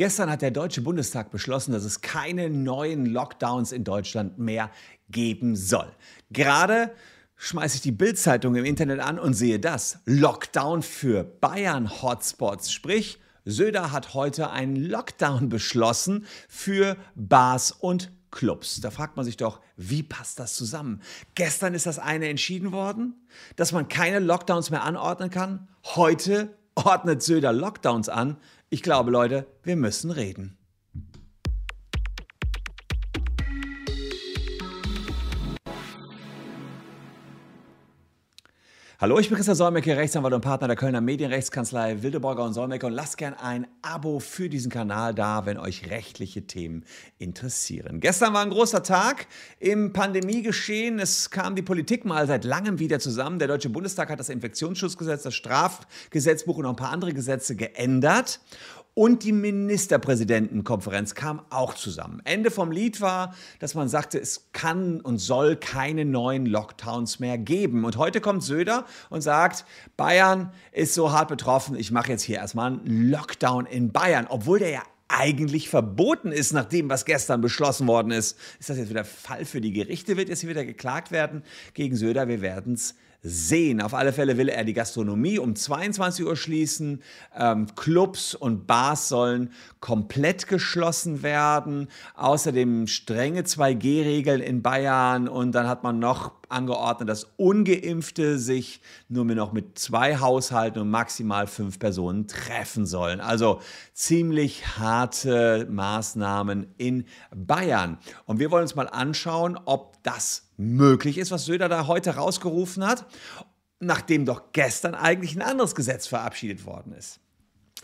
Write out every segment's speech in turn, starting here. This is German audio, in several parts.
Gestern hat der Deutsche Bundestag beschlossen, dass es keine neuen Lockdowns in Deutschland mehr geben soll. Gerade schmeiße ich die Bildzeitung im Internet an und sehe das. Lockdown für Bayern Hotspots. Sprich, Söder hat heute einen Lockdown beschlossen für Bars und Clubs. Da fragt man sich doch, wie passt das zusammen? Gestern ist das eine entschieden worden, dass man keine Lockdowns mehr anordnen kann. Heute ordnet Söder Lockdowns an. Ich glaube, Leute, wir müssen reden. Hallo, ich bin Christian Solmecke, Rechtsanwalt und Partner der Kölner Medienrechtskanzlei Wildeborger und Solmecke und lasst gern ein Abo für diesen Kanal da, wenn euch rechtliche Themen interessieren. Gestern war ein großer Tag im Pandemiegeschehen. Es kam die Politik mal seit langem wieder zusammen. Der Deutsche Bundestag hat das Infektionsschutzgesetz, das Strafgesetzbuch und noch ein paar andere Gesetze geändert und die Ministerpräsidentenkonferenz kam auch zusammen. Ende vom Lied war, dass man sagte, es kann und soll keine neuen Lockdowns mehr geben. Und heute kommt Söder und sagt, Bayern ist so hart betroffen, ich mache jetzt hier erstmal einen Lockdown in Bayern, obwohl der ja eigentlich verboten ist, nach dem, was gestern beschlossen worden ist. Ist das jetzt wieder Fall für die Gerichte? Wird jetzt hier wieder geklagt werden gegen Söder? Wir werden es sehen. Auf alle Fälle will er die Gastronomie um 22 Uhr schließen. Ähm, Clubs und Bars sollen komplett geschlossen werden. Außerdem strenge 2G-Regeln in Bayern. Und dann hat man noch angeordnet, dass ungeimpfte sich nur noch mit zwei Haushalten und maximal fünf Personen treffen sollen. Also ziemlich harte Maßnahmen in Bayern. Und wir wollen uns mal anschauen, ob das möglich ist, was Söder da heute rausgerufen hat, nachdem doch gestern eigentlich ein anderes Gesetz verabschiedet worden ist.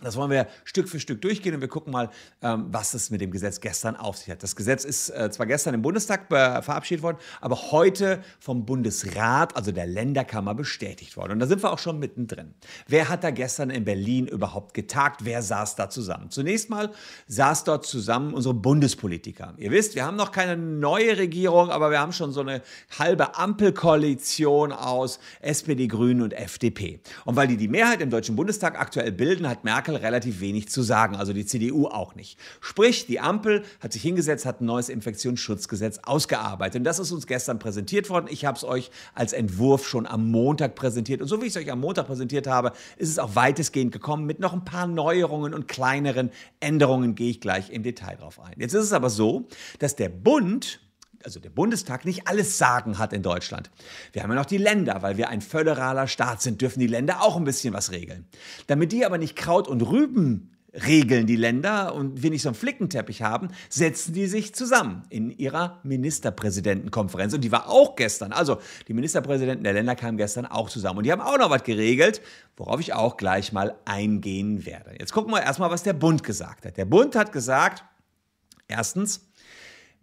Das wollen wir Stück für Stück durchgehen und wir gucken mal, ähm, was es mit dem Gesetz gestern auf sich hat. Das Gesetz ist äh, zwar gestern im Bundestag verabschiedet worden, aber heute vom Bundesrat, also der Länderkammer, bestätigt worden. Und da sind wir auch schon mittendrin. Wer hat da gestern in Berlin überhaupt getagt? Wer saß da zusammen? Zunächst mal saß dort zusammen unsere Bundespolitiker. Ihr wisst, wir haben noch keine neue Regierung, aber wir haben schon so eine halbe Ampelkoalition aus SPD, Grünen und FDP. Und weil die die Mehrheit im Deutschen Bundestag aktuell bilden, hat Merkel Merkel relativ wenig zu sagen, also die CDU auch nicht. Sprich, die Ampel hat sich hingesetzt, hat ein neues Infektionsschutzgesetz ausgearbeitet. Und das ist uns gestern präsentiert worden. Ich habe es euch als Entwurf schon am Montag präsentiert. Und so wie ich es euch am Montag präsentiert habe, ist es auch weitestgehend gekommen mit noch ein paar Neuerungen und kleineren Änderungen, gehe ich gleich im Detail drauf ein. Jetzt ist es aber so, dass der Bund also der Bundestag nicht alles Sagen hat in Deutschland. Wir haben ja noch die Länder, weil wir ein föderaler Staat sind, dürfen die Länder auch ein bisschen was regeln. Damit die aber nicht Kraut und Rüben regeln, die Länder, und wir nicht so einen Flickenteppich haben, setzen die sich zusammen in ihrer Ministerpräsidentenkonferenz. Und die war auch gestern. Also die Ministerpräsidenten der Länder kamen gestern auch zusammen. Und die haben auch noch was geregelt, worauf ich auch gleich mal eingehen werde. Jetzt gucken wir erstmal, was der Bund gesagt hat. Der Bund hat gesagt, erstens,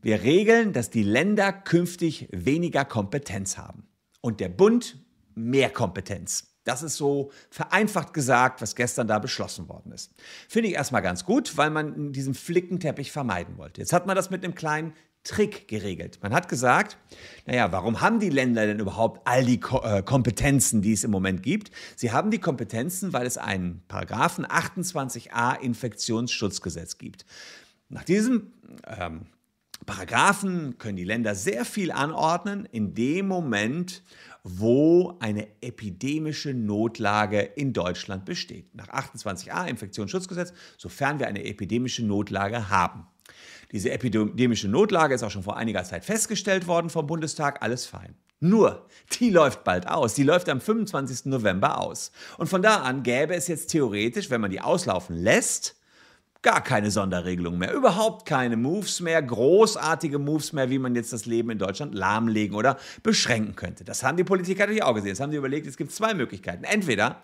wir regeln, dass die Länder künftig weniger Kompetenz haben und der Bund mehr Kompetenz. Das ist so vereinfacht gesagt, was gestern da beschlossen worden ist. Finde ich erstmal ganz gut, weil man diesen Flickenteppich vermeiden wollte. Jetzt hat man das mit einem kleinen Trick geregelt. Man hat gesagt, naja, warum haben die Länder denn überhaupt all die äh, Kompetenzen, die es im Moment gibt? Sie haben die Kompetenzen, weil es einen Paragraphen 28a Infektionsschutzgesetz gibt. Nach diesem ähm, Paragraphen können die Länder sehr viel anordnen in dem Moment, wo eine epidemische Notlage in Deutschland besteht. Nach 28a Infektionsschutzgesetz, sofern wir eine epidemische Notlage haben. Diese epidemische Notlage ist auch schon vor einiger Zeit festgestellt worden vom Bundestag, alles fein. Nur, die läuft bald aus. Die läuft am 25. November aus. Und von da an gäbe es jetzt theoretisch, wenn man die auslaufen lässt, gar keine Sonderregelung mehr, überhaupt keine Moves mehr, großartige Moves mehr, wie man jetzt das Leben in Deutschland lahmlegen oder beschränken könnte. Das haben die Politiker natürlich auch gesehen. Das haben sie überlegt, es gibt zwei Möglichkeiten. Entweder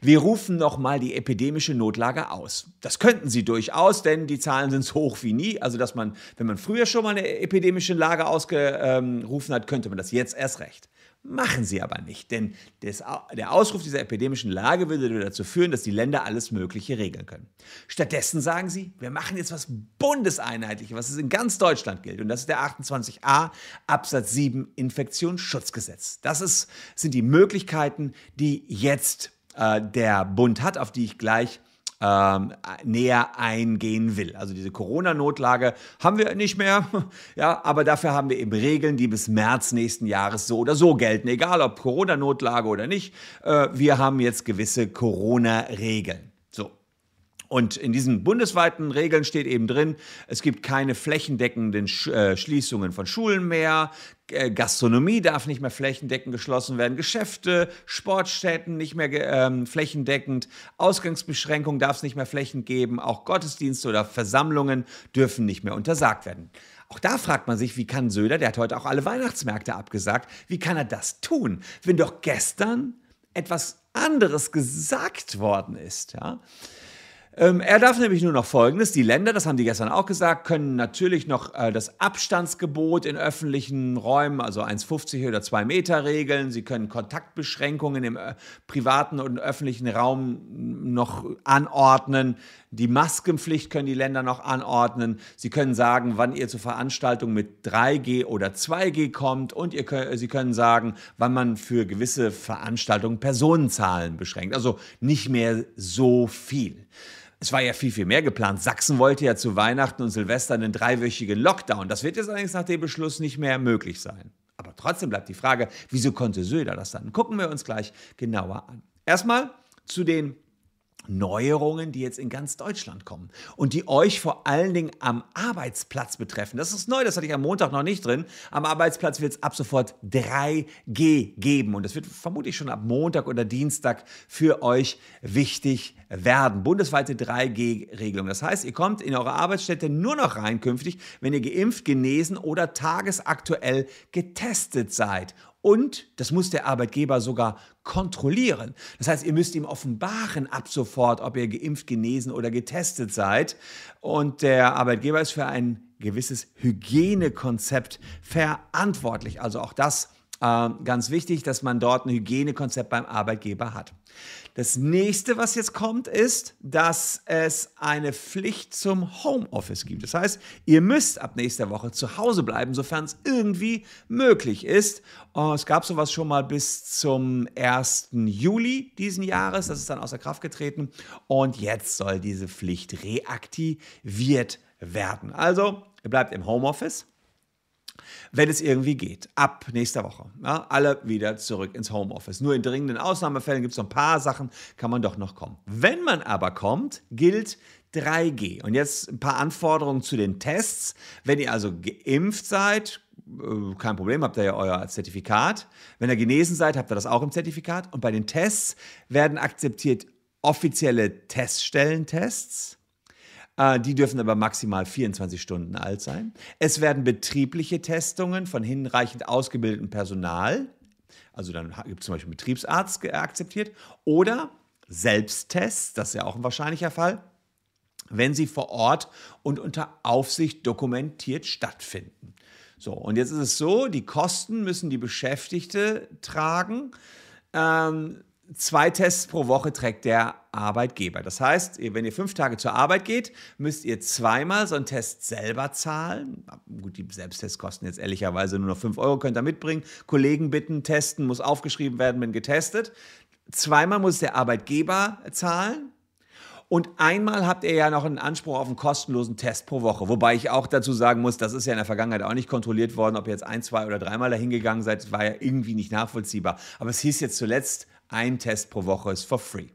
wir rufen nochmal die epidemische Notlage aus. Das könnten sie durchaus, denn die Zahlen sind so hoch wie nie. Also, dass man, wenn man früher schon mal eine epidemische Lage ausgerufen hat, könnte man das jetzt erst recht. Machen sie aber nicht, denn des, der Ausruf dieser epidemischen Lage würde dazu führen, dass die Länder alles Mögliche regeln können. Stattdessen sagen sie, wir machen jetzt was Bundeseinheitliches, was es in ganz Deutschland gilt. Und das ist der 28a Absatz 7 Infektionsschutzgesetz. Das ist, sind die Möglichkeiten, die jetzt äh, der Bund hat, auf die ich gleich ähm, näher eingehen will. Also diese Corona-Notlage haben wir nicht mehr, ja, aber dafür haben wir eben Regeln, die bis März nächsten Jahres so oder so gelten, egal ob Corona-Notlage oder nicht. Äh, wir haben jetzt gewisse Corona-Regeln. Und in diesen bundesweiten Regeln steht eben drin, es gibt keine flächendeckenden äh, Schließungen von Schulen mehr, äh, Gastronomie darf nicht mehr flächendeckend geschlossen werden, Geschäfte, Sportstätten nicht mehr ähm, flächendeckend, Ausgangsbeschränkungen darf es nicht mehr flächend geben, auch Gottesdienste oder Versammlungen dürfen nicht mehr untersagt werden. Auch da fragt man sich, wie kann Söder, der hat heute auch alle Weihnachtsmärkte abgesagt, wie kann er das tun, wenn doch gestern etwas anderes gesagt worden ist, ja? Ähm, er darf nämlich nur noch Folgendes. Die Länder, das haben die gestern auch gesagt, können natürlich noch äh, das Abstandsgebot in öffentlichen Räumen, also 1,50 oder 2 Meter regeln. Sie können Kontaktbeschränkungen im äh, privaten und öffentlichen Raum noch anordnen. Die Maskenpflicht können die Länder noch anordnen. Sie können sagen, wann ihr zur Veranstaltung mit 3G oder 2G kommt und ihr Sie können sagen, wann man für gewisse Veranstaltungen Personenzahlen beschränkt. Also nicht mehr so viel. Es war ja viel, viel mehr geplant. Sachsen wollte ja zu Weihnachten und Silvester einen dreiwöchigen Lockdown. Das wird jetzt allerdings nach dem Beschluss nicht mehr möglich sein. Aber trotzdem bleibt die Frage, wieso konnte Söder das dann? Gucken wir uns gleich genauer an. Erstmal zu den Neuerungen, die jetzt in ganz Deutschland kommen und die euch vor allen Dingen am Arbeitsplatz betreffen. Das ist neu, das hatte ich am Montag noch nicht drin. Am Arbeitsplatz wird es ab sofort 3G geben und das wird vermutlich schon ab Montag oder Dienstag für euch wichtig werden. Bundesweite 3G-Regelung. Das heißt, ihr kommt in eure Arbeitsstätte nur noch rein künftig, wenn ihr geimpft, genesen oder tagesaktuell getestet seid. Und das muss der Arbeitgeber sogar kontrollieren. Das heißt, ihr müsst ihm offenbaren ab sofort, ob ihr geimpft, genesen oder getestet seid. Und der Arbeitgeber ist für ein gewisses Hygienekonzept verantwortlich. Also auch das ganz wichtig, dass man dort ein Hygienekonzept beim Arbeitgeber hat. Das nächste, was jetzt kommt, ist, dass es eine Pflicht zum Homeoffice gibt. Das heißt, ihr müsst ab nächster Woche zu Hause bleiben, sofern es irgendwie möglich ist. Oh, es gab sowas schon mal bis zum 1. Juli diesen Jahres. Das ist dann außer Kraft getreten. Und jetzt soll diese Pflicht reaktiviert werden. Also, ihr bleibt im Homeoffice wenn es irgendwie geht. Ab nächster Woche. Ja, alle wieder zurück ins Homeoffice. Nur in dringenden Ausnahmefällen gibt es noch ein paar Sachen, kann man doch noch kommen. Wenn man aber kommt, gilt 3G. Und jetzt ein paar Anforderungen zu den Tests. Wenn ihr also geimpft seid, äh, kein Problem, habt ihr ja euer Zertifikat. Wenn ihr genesen seid, habt ihr das auch im Zertifikat. Und bei den Tests werden akzeptiert offizielle Teststellentests die dürfen aber maximal 24 Stunden alt sein. Es werden betriebliche Testungen von hinreichend ausgebildetem Personal, also dann gibt es zum Beispiel Betriebsarzt akzeptiert, oder Selbsttests, das ist ja auch ein wahrscheinlicher Fall, wenn sie vor Ort und unter Aufsicht dokumentiert stattfinden. So, und jetzt ist es so, die Kosten müssen die Beschäftigte tragen. Ähm, zwei Tests pro Woche trägt der Arbeitgeber. Das heißt, wenn ihr fünf Tage zur Arbeit geht, müsst ihr zweimal so einen Test selber zahlen. Gut, die Selbsttests kosten jetzt ehrlicherweise nur noch fünf Euro, könnt ihr mitbringen. Kollegen bitten, testen, muss aufgeschrieben werden, wenn getestet. Zweimal muss der Arbeitgeber zahlen. Und einmal habt ihr ja noch einen Anspruch auf einen kostenlosen Test pro Woche. Wobei ich auch dazu sagen muss, das ist ja in der Vergangenheit auch nicht kontrolliert worden, ob ihr jetzt ein, zwei oder dreimal dahin gegangen seid, war ja irgendwie nicht nachvollziehbar. Aber es hieß jetzt zuletzt, ein Test pro Woche ist for free.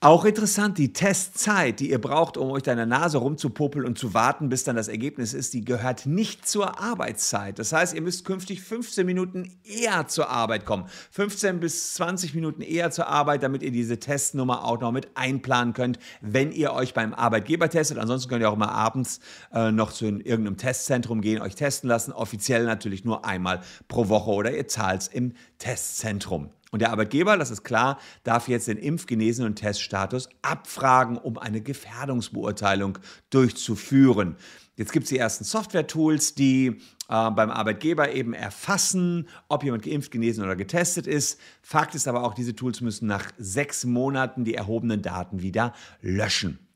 Auch interessant, die Testzeit, die ihr braucht, um euch deine Nase rumzupopeln und zu warten, bis dann das Ergebnis ist, die gehört nicht zur Arbeitszeit. Das heißt, ihr müsst künftig 15 Minuten eher zur Arbeit kommen. 15 bis 20 Minuten eher zur Arbeit, damit ihr diese Testnummer auch noch mit einplanen könnt, wenn ihr euch beim Arbeitgeber testet. Ansonsten könnt ihr auch immer abends äh, noch zu irgendeinem Testzentrum gehen, euch testen lassen. Offiziell natürlich nur einmal pro Woche oder ihr zahlt es im Testzentrum. Und der Arbeitgeber, das ist klar, darf jetzt den Impfgenesen und Teststatus abfragen, um eine Gefährdungsbeurteilung durchzuführen. Jetzt gibt es die ersten Software-Tools, die äh, beim Arbeitgeber eben erfassen, ob jemand geimpft, genesen oder getestet ist. Fakt ist aber auch, diese Tools müssen nach sechs Monaten die erhobenen Daten wieder löschen.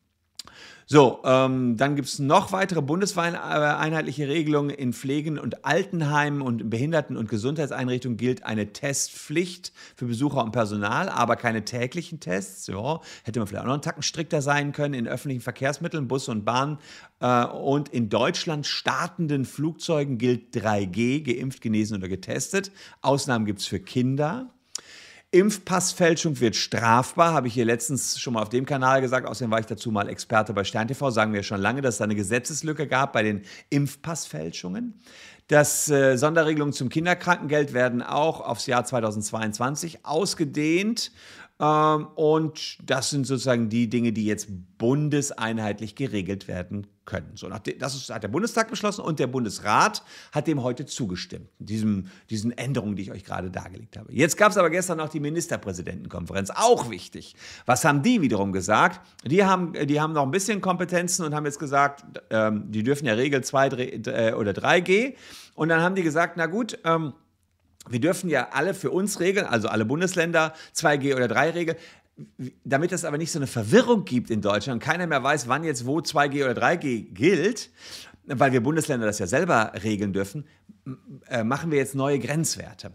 So, ähm, dann gibt es noch weitere bundesweit einheitliche Regelungen. In Pflegen- und Altenheimen und Behinderten- und Gesundheitseinrichtungen gilt eine Testpflicht für Besucher und Personal, aber keine täglichen Tests. Ja, hätte man vielleicht auch noch einen Tacken strikter sein können in öffentlichen Verkehrsmitteln, Bus und Bahn. Äh, und in Deutschland startenden Flugzeugen gilt 3G, geimpft, genesen oder getestet. Ausnahmen gibt es für Kinder. Impfpassfälschung wird strafbar, habe ich hier letztens schon mal auf dem Kanal gesagt. Außerdem war ich dazu mal Experte bei SternTV. Sagen wir schon lange, dass es da eine Gesetzeslücke gab bei den Impfpassfälschungen. Das äh, Sonderregelungen zum Kinderkrankengeld werden auch aufs Jahr 2022 ausgedehnt. Ähm, und das sind sozusagen die Dinge, die jetzt bundeseinheitlich geregelt werden können. So, das hat der Bundestag beschlossen und der Bundesrat hat dem heute zugestimmt, diesem, diesen Änderungen, die ich euch gerade dargelegt habe. Jetzt gab es aber gestern noch die Ministerpräsidentenkonferenz, auch wichtig. Was haben die wiederum gesagt? Die haben, die haben noch ein bisschen Kompetenzen und haben jetzt gesagt, ähm, die dürfen ja Regel 2 äh, oder 3G. Und dann haben die gesagt, na gut, ähm, wir dürfen ja alle für uns regeln, also alle Bundesländer, 2G oder 3-Regel. Damit es aber nicht so eine Verwirrung gibt in Deutschland, keiner mehr weiß, wann jetzt wo 2G oder 3G gilt, weil wir Bundesländer das ja selber regeln dürfen, äh, machen wir jetzt neue Grenzwerte.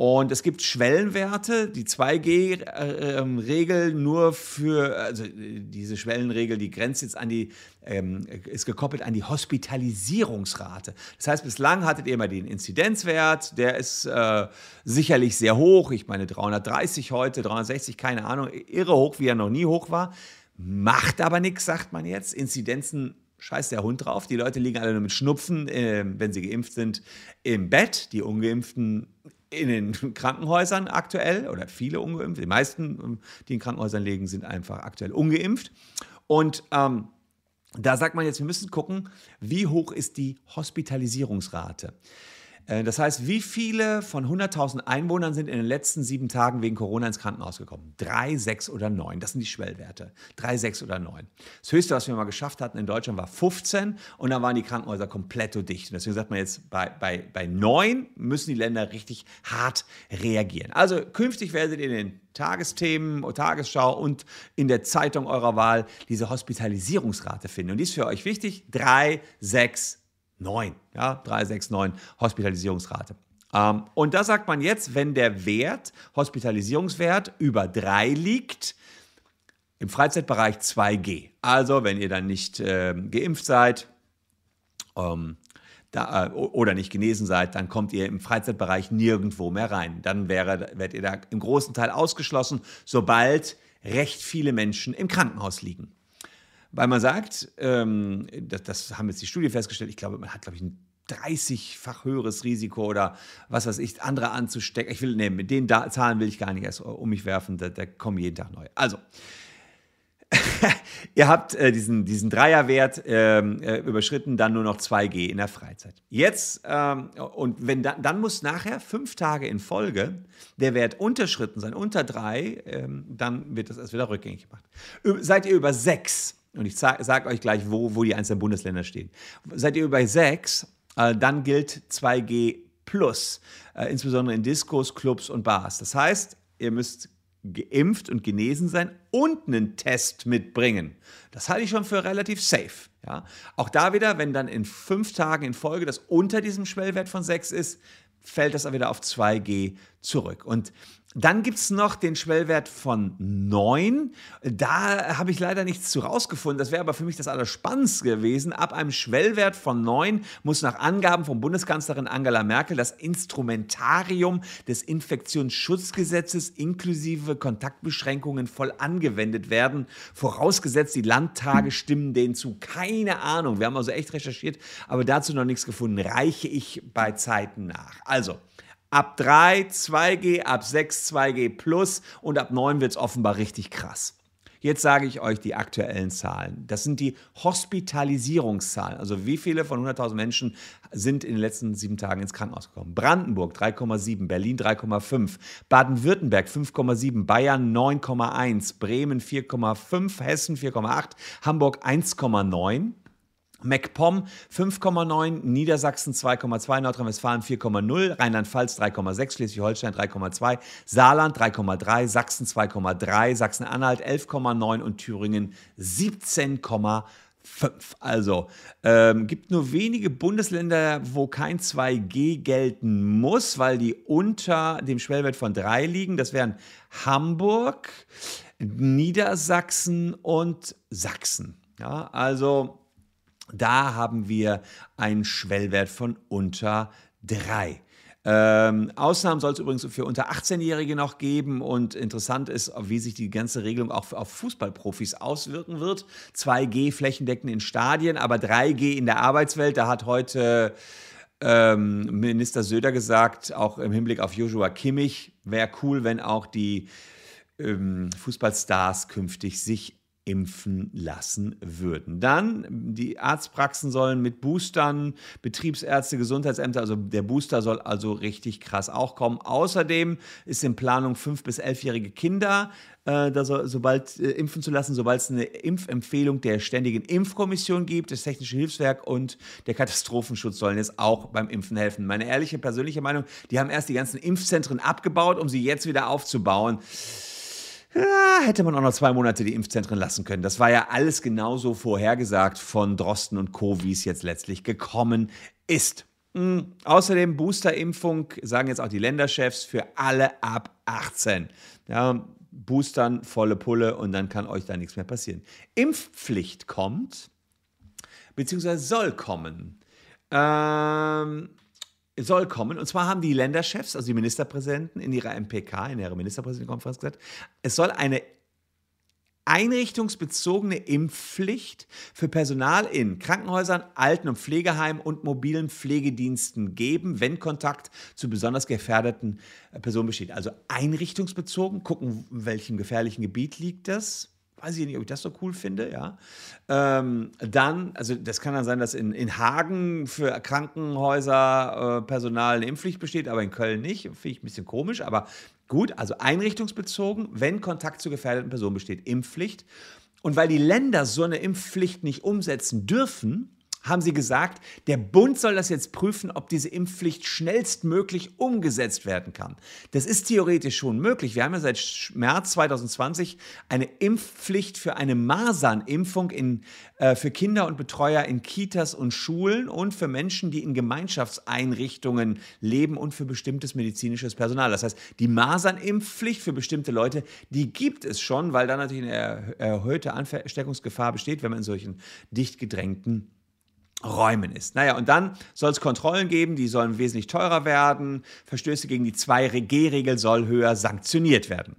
Und es gibt Schwellenwerte, die 2G-Regel nur für, also diese Schwellenregel, die grenzt jetzt an die, ähm, ist gekoppelt an die Hospitalisierungsrate. Das heißt, bislang hattet ihr immer den Inzidenzwert, der ist äh, sicherlich sehr hoch. Ich meine 330 heute, 360, keine Ahnung, irre hoch, wie er noch nie hoch war. Macht aber nichts, sagt man jetzt. Inzidenzen scheißt der Hund drauf. Die Leute liegen alle nur mit Schnupfen, äh, wenn sie geimpft sind, im Bett. Die Ungeimpften in den Krankenhäusern aktuell oder viele ungeimpft. Die meisten, ähm, die in Krankenhäusern liegen, sind einfach aktuell ungeimpft. Und ähm, da sagt man jetzt, wir müssen gucken, wie hoch ist die Hospitalisierungsrate. Äh, das heißt, wie viele von 100.000 Einwohnern sind in den letzten sieben Tagen wegen Corona ins Krankenhaus gekommen? Drei, sechs oder neun. Das sind die Schwellwerte. Drei, sechs oder neun. Das höchste, was wir mal geschafft hatten in Deutschland, war 15 und dann waren die Krankenhäuser komplett dicht. Und deswegen sagt man jetzt, bei, bei, bei neun müssen die Länder richtig hart reagieren. Also künftig werdet ihr in den Tagesthemen, Tagesschau und in der Zeitung eurer Wahl diese Hospitalisierungsrate finden. Und die ist für euch wichtig. Drei, sechs, 9, ja, 369 Hospitalisierungsrate. Ähm, und da sagt man jetzt, wenn der Wert, Hospitalisierungswert über 3 liegt, im Freizeitbereich 2G. Also, wenn ihr dann nicht äh, geimpft seid ähm, da, äh, oder nicht genesen seid, dann kommt ihr im Freizeitbereich nirgendwo mehr rein. Dann wäre, werdet ihr da im großen Teil ausgeschlossen, sobald recht viele Menschen im Krankenhaus liegen. Weil man sagt, ähm, das, das, haben jetzt die Studie festgestellt, ich glaube, man hat, glaube ich, ein 30-fach höheres Risiko oder was weiß ich, andere anzustecken. Ich will, nee, mit den da Zahlen will ich gar nicht erst um mich werfen, da, da kommen jeden Tag neu. Also, ihr habt äh, diesen, diesen Dreierwert ähm, äh, überschritten, dann nur noch 2G in der Freizeit. Jetzt, ähm, und wenn da, dann muss nachher fünf Tage in Folge der Wert unterschritten sein, unter drei, ähm, dann wird das erst wieder rückgängig gemacht. Seid ihr über sechs, und ich sage sag euch gleich, wo, wo die einzelnen Bundesländer stehen. Seid ihr bei 6, äh, dann gilt 2G plus, äh, insbesondere in Diskos, Clubs und Bars. Das heißt, ihr müsst geimpft und genesen sein und einen Test mitbringen. Das halte ich schon für relativ safe. Ja? Auch da wieder, wenn dann in fünf Tagen in Folge das unter diesem Schwellwert von 6 ist, fällt das wieder auf 2G zurück. Und dann gibt es noch den Schwellwert von 9. Da habe ich leider nichts zu rausgefunden. Das wäre aber für mich das Allerspannendste gewesen. Ab einem Schwellwert von 9 muss nach Angaben von Bundeskanzlerin Angela Merkel das Instrumentarium des Infektionsschutzgesetzes inklusive Kontaktbeschränkungen voll angewendet werden. Vorausgesetzt, die Landtage stimmen denen zu. Keine Ahnung. Wir haben also echt recherchiert, aber dazu noch nichts gefunden. Reiche ich bei Zeiten nach. Also, Ab 3 2G, ab 6 2G plus und ab 9 wird es offenbar richtig krass. Jetzt sage ich euch die aktuellen Zahlen. Das sind die Hospitalisierungszahlen. Also wie viele von 100.000 Menschen sind in den letzten sieben Tagen ins Krankenhaus gekommen? Brandenburg 3,7, Berlin 3,5, Baden-Württemberg 5,7, Bayern 9,1, Bremen 4,5, Hessen 4,8, Hamburg 1,9. MacPom 5,9, Niedersachsen 2,2, Nordrhein-Westfalen 4,0, Rheinland-Pfalz 3,6, Schleswig-Holstein 3,2, Saarland 3,3, Sachsen 2,3, Sachsen-Anhalt 11,9 und Thüringen 17,5. fünf. Also ähm, gibt nur wenige Bundesländer, wo kein 2G gelten muss, weil die unter dem Schwellwert von drei liegen. Das wären Hamburg, Niedersachsen und Sachsen. Ja, also da haben wir einen Schwellwert von unter drei. Ähm, Ausnahmen soll es übrigens für unter 18-Jährige noch geben und interessant ist, wie sich die ganze Regelung auch auf Fußballprofis auswirken wird. 2G flächendeckend in Stadien, aber 3G in der Arbeitswelt. Da hat heute ähm, Minister Söder gesagt, auch im Hinblick auf Joshua Kimmich, wäre cool, wenn auch die ähm, Fußballstars künftig sich impfen lassen würden. Dann, die Arztpraxen sollen mit Boostern, Betriebsärzte, Gesundheitsämter, also der Booster soll also richtig krass auch kommen. Außerdem ist in Planung, fünf- bis elfjährige Kinder äh, da so, sobald äh, impfen zu lassen, sobald es eine Impfempfehlung der Ständigen Impfkommission gibt, das Technische Hilfswerk und der Katastrophenschutz sollen jetzt auch beim Impfen helfen. Meine ehrliche persönliche Meinung, die haben erst die ganzen Impfzentren abgebaut, um sie jetzt wieder aufzubauen ja, hätte man auch noch zwei Monate die Impfzentren lassen können. Das war ja alles genauso vorhergesagt von Drosten und Co., wie es jetzt letztlich gekommen ist. Mhm. Außerdem Boosterimpfung, sagen jetzt auch die Länderchefs, für alle ab 18. Ja, Boostern, volle Pulle und dann kann euch da nichts mehr passieren. Impfpflicht kommt, beziehungsweise soll kommen. Ähm, soll kommen. Und zwar haben die Länderchefs, also die Ministerpräsidenten, in ihrer MPK, in ihrer Ministerpräsidentenkonferenz gesagt, es soll eine einrichtungsbezogene Impfpflicht für Personal in Krankenhäusern, Alten- und Pflegeheimen und mobilen Pflegediensten geben, wenn Kontakt zu besonders gefährdeten Personen besteht. Also einrichtungsbezogen, gucken, in welchem gefährlichen Gebiet liegt das weiß ich nicht, ob ich das so cool finde, ja. Ähm, dann, also das kann dann sein, dass in, in Hagen für Krankenhäuser äh, Personal eine Impfpflicht besteht, aber in Köln nicht. Finde ich ein bisschen komisch, aber gut, also einrichtungsbezogen, wenn Kontakt zu gefährdeten Personen besteht, Impfpflicht. Und weil die Länder so eine Impfpflicht nicht umsetzen dürfen, haben sie gesagt, der Bund soll das jetzt prüfen, ob diese Impfpflicht schnellstmöglich umgesetzt werden kann. Das ist theoretisch schon möglich. Wir haben ja seit März 2020 eine Impfpflicht für eine Masernimpfung in, äh, für Kinder und Betreuer in Kitas und Schulen und für Menschen, die in Gemeinschaftseinrichtungen leben und für bestimmtes medizinisches Personal. Das heißt, die Masernimpfpflicht für bestimmte Leute, die gibt es schon, weil da natürlich eine erhöhte Ansteckungsgefahr besteht, wenn man in solchen dicht gedrängten Räumen ist. Naja, und dann soll es Kontrollen geben, die sollen wesentlich teurer werden. Verstöße gegen die 2G-Regel soll höher sanktioniert werden.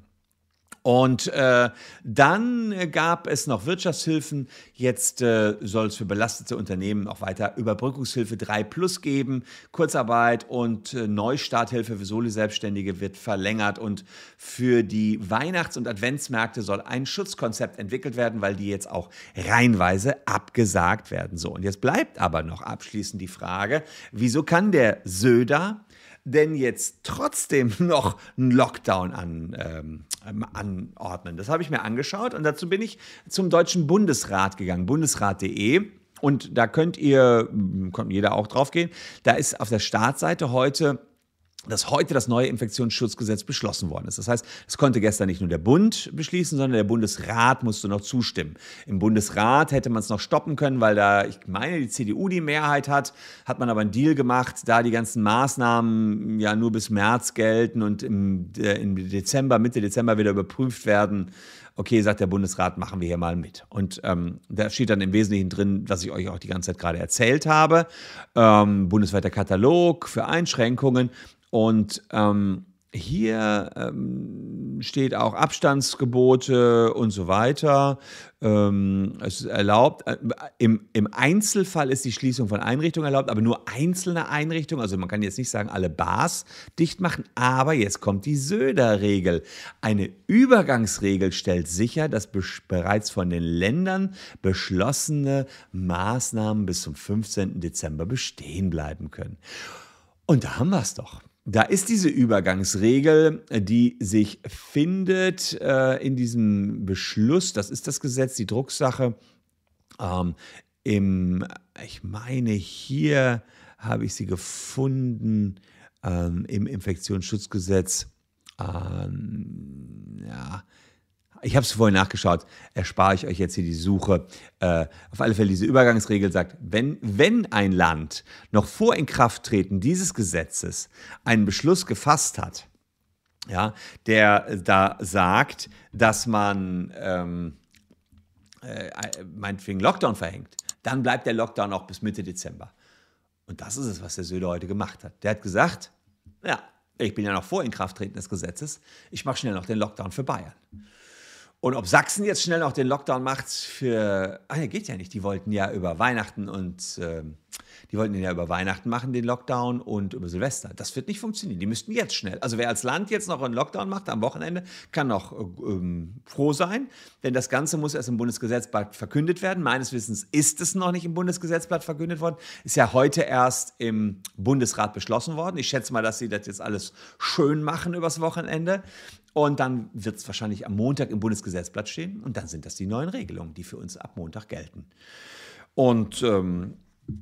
Und äh, dann gab es noch Wirtschaftshilfen. Jetzt äh, soll es für belastete Unternehmen auch weiter Überbrückungshilfe 3 Plus geben. Kurzarbeit und äh, Neustarthilfe für Soli-Selbstständige wird verlängert. Und für die Weihnachts- und Adventsmärkte soll ein Schutzkonzept entwickelt werden, weil die jetzt auch reihenweise abgesagt werden. So, und jetzt bleibt aber noch abschließend die Frage, wieso kann der Söder denn jetzt trotzdem noch einen Lockdown an, ähm, anordnen? Das habe ich mir angeschaut und dazu bin ich zum Deutschen Bundesrat gegangen, bundesrat.de. Und da könnt ihr, kommt jeder auch drauf gehen, da ist auf der Startseite heute dass heute das neue Infektionsschutzgesetz beschlossen worden ist. Das heißt, es konnte gestern nicht nur der Bund beschließen, sondern der Bundesrat musste noch zustimmen. Im Bundesrat hätte man es noch stoppen können, weil da, ich meine, die CDU die Mehrheit hat, hat man aber einen Deal gemacht, da die ganzen Maßnahmen ja nur bis März gelten und im, äh, im Dezember, Mitte Dezember wieder überprüft werden. Okay, sagt der Bundesrat, machen wir hier mal mit. Und ähm, da steht dann im Wesentlichen drin, was ich euch auch die ganze Zeit gerade erzählt habe. Ähm, bundesweiter Katalog für Einschränkungen. Und ähm, hier ähm, steht auch Abstandsgebote und so weiter. Ähm, es ist erlaubt, äh, im, im Einzelfall ist die Schließung von Einrichtungen erlaubt, aber nur einzelne Einrichtungen. Also man kann jetzt nicht sagen, alle Bars dicht machen, aber jetzt kommt die Söder-Regel. Eine Übergangsregel stellt sicher, dass bereits von den Ländern beschlossene Maßnahmen bis zum 15. Dezember bestehen bleiben können. Und da haben wir es doch. Da ist diese Übergangsregel, die sich findet äh, in diesem Beschluss, das ist das Gesetz, die Drucksache. Ähm, im, ich meine, hier habe ich sie gefunden ähm, im Infektionsschutzgesetz. Ähm, ja, Ich habe es vorhin nachgeschaut, erspare ich euch jetzt hier die Suche. Äh, auf alle Fälle, diese Übergangsregel sagt, wenn, wenn ein Land noch vor Inkrafttreten dieses Gesetzes einen Beschluss gefasst hat, ja, der da sagt, dass man ähm, äh, meinetwegen Lockdown verhängt, dann bleibt der Lockdown auch bis Mitte Dezember. Und das ist es, was der Söder heute gemacht hat. Der hat gesagt, ja, ich bin ja noch vor Inkrafttreten des Gesetzes, ich mache schnell noch den Lockdown für Bayern. Und ob Sachsen jetzt schnell noch den Lockdown macht für. Ach ja, geht ja nicht. Die wollten ja über Weihnachten und. Äh, die wollten den ja über Weihnachten machen, den Lockdown und über Silvester. Das wird nicht funktionieren. Die müssten jetzt schnell. Also wer als Land jetzt noch einen Lockdown macht am Wochenende, kann noch ähm, froh sein, denn das Ganze muss erst im Bundesgesetzblatt verkündet werden. Meines Wissens ist es noch nicht im Bundesgesetzblatt verkündet worden. Ist ja heute erst im Bundesrat beschlossen worden. Ich schätze mal, dass sie das jetzt alles schön machen übers Wochenende. Und dann wird es wahrscheinlich am Montag im Bundesgesetzblatt stehen. Und dann sind das die neuen Regelungen, die für uns ab Montag gelten. Und ähm,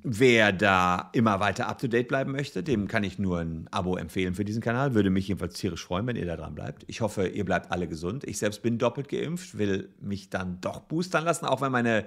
Wer da immer weiter up to date bleiben möchte, dem kann ich nur ein Abo empfehlen für diesen Kanal. Würde mich jedenfalls tierisch freuen, wenn ihr da dran bleibt. Ich hoffe, ihr bleibt alle gesund. Ich selbst bin doppelt geimpft, will mich dann doch boostern lassen, auch wenn meine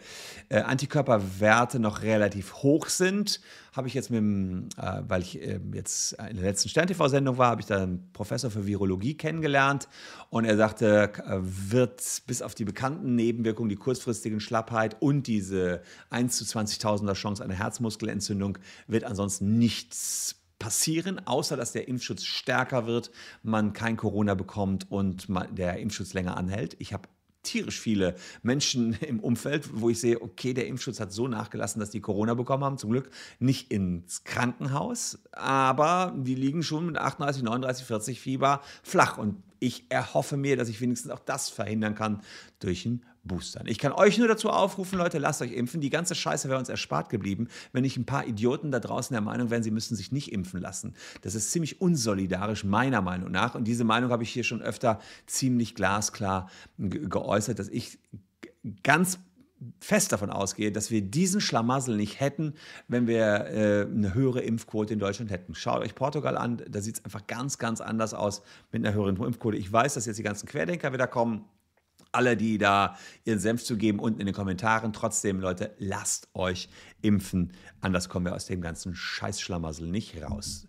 äh, Antikörperwerte noch relativ hoch sind. Habe ich jetzt mit dem, äh, weil ich äh, jetzt in der letzten Stern-TV-Sendung war, habe ich da einen Professor für Virologie kennengelernt und er sagte, äh, wird bis auf die bekannten Nebenwirkungen, die kurzfristigen Schlappheit und diese 1 zu 20.000er Chance einer Herzmuskelentzündung, wird ansonsten nichts passieren, außer dass der Impfschutz stärker wird, man kein Corona bekommt und der Impfschutz länger anhält. Ich habe tierisch viele Menschen im Umfeld, wo ich sehe, okay, der Impfschutz hat so nachgelassen, dass die Corona bekommen haben. Zum Glück nicht ins Krankenhaus, aber die liegen schon mit 38, 39, 40 Fieber flach. Und ich erhoffe mir, dass ich wenigstens auch das verhindern kann durch ein boostern. Ich kann euch nur dazu aufrufen, Leute, lasst euch impfen. Die ganze Scheiße wäre uns erspart geblieben, wenn nicht ein paar Idioten da draußen der Meinung wären, sie müssen sich nicht impfen lassen. Das ist ziemlich unsolidarisch, meiner Meinung nach. Und diese Meinung habe ich hier schon öfter ziemlich glasklar geäußert, dass ich ganz fest davon ausgehe, dass wir diesen Schlamassel nicht hätten, wenn wir äh, eine höhere Impfquote in Deutschland hätten. Schaut euch Portugal an, da sieht es einfach ganz, ganz anders aus mit einer höheren Impfquote. Ich weiß, dass jetzt die ganzen Querdenker wieder kommen alle, die da ihren Senf zu geben, unten in den Kommentaren. Trotzdem, Leute, lasst euch impfen. Anders kommen wir aus dem ganzen Scheißschlamassel nicht raus.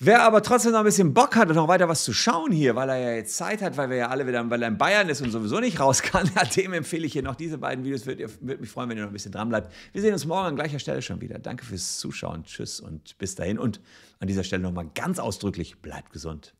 Wer aber trotzdem noch ein bisschen Bock hat und noch weiter was zu schauen hier, weil er ja jetzt Zeit hat, weil wir ja alle wieder, weil er in Bayern ist und sowieso nicht raus kann, dem empfehle ich hier noch diese beiden Videos. Würde würd mich freuen, wenn ihr noch ein bisschen dran bleibt. Wir sehen uns morgen an gleicher Stelle schon wieder. Danke fürs Zuschauen. Tschüss und bis dahin. Und an dieser Stelle nochmal ganz ausdrücklich, bleibt gesund.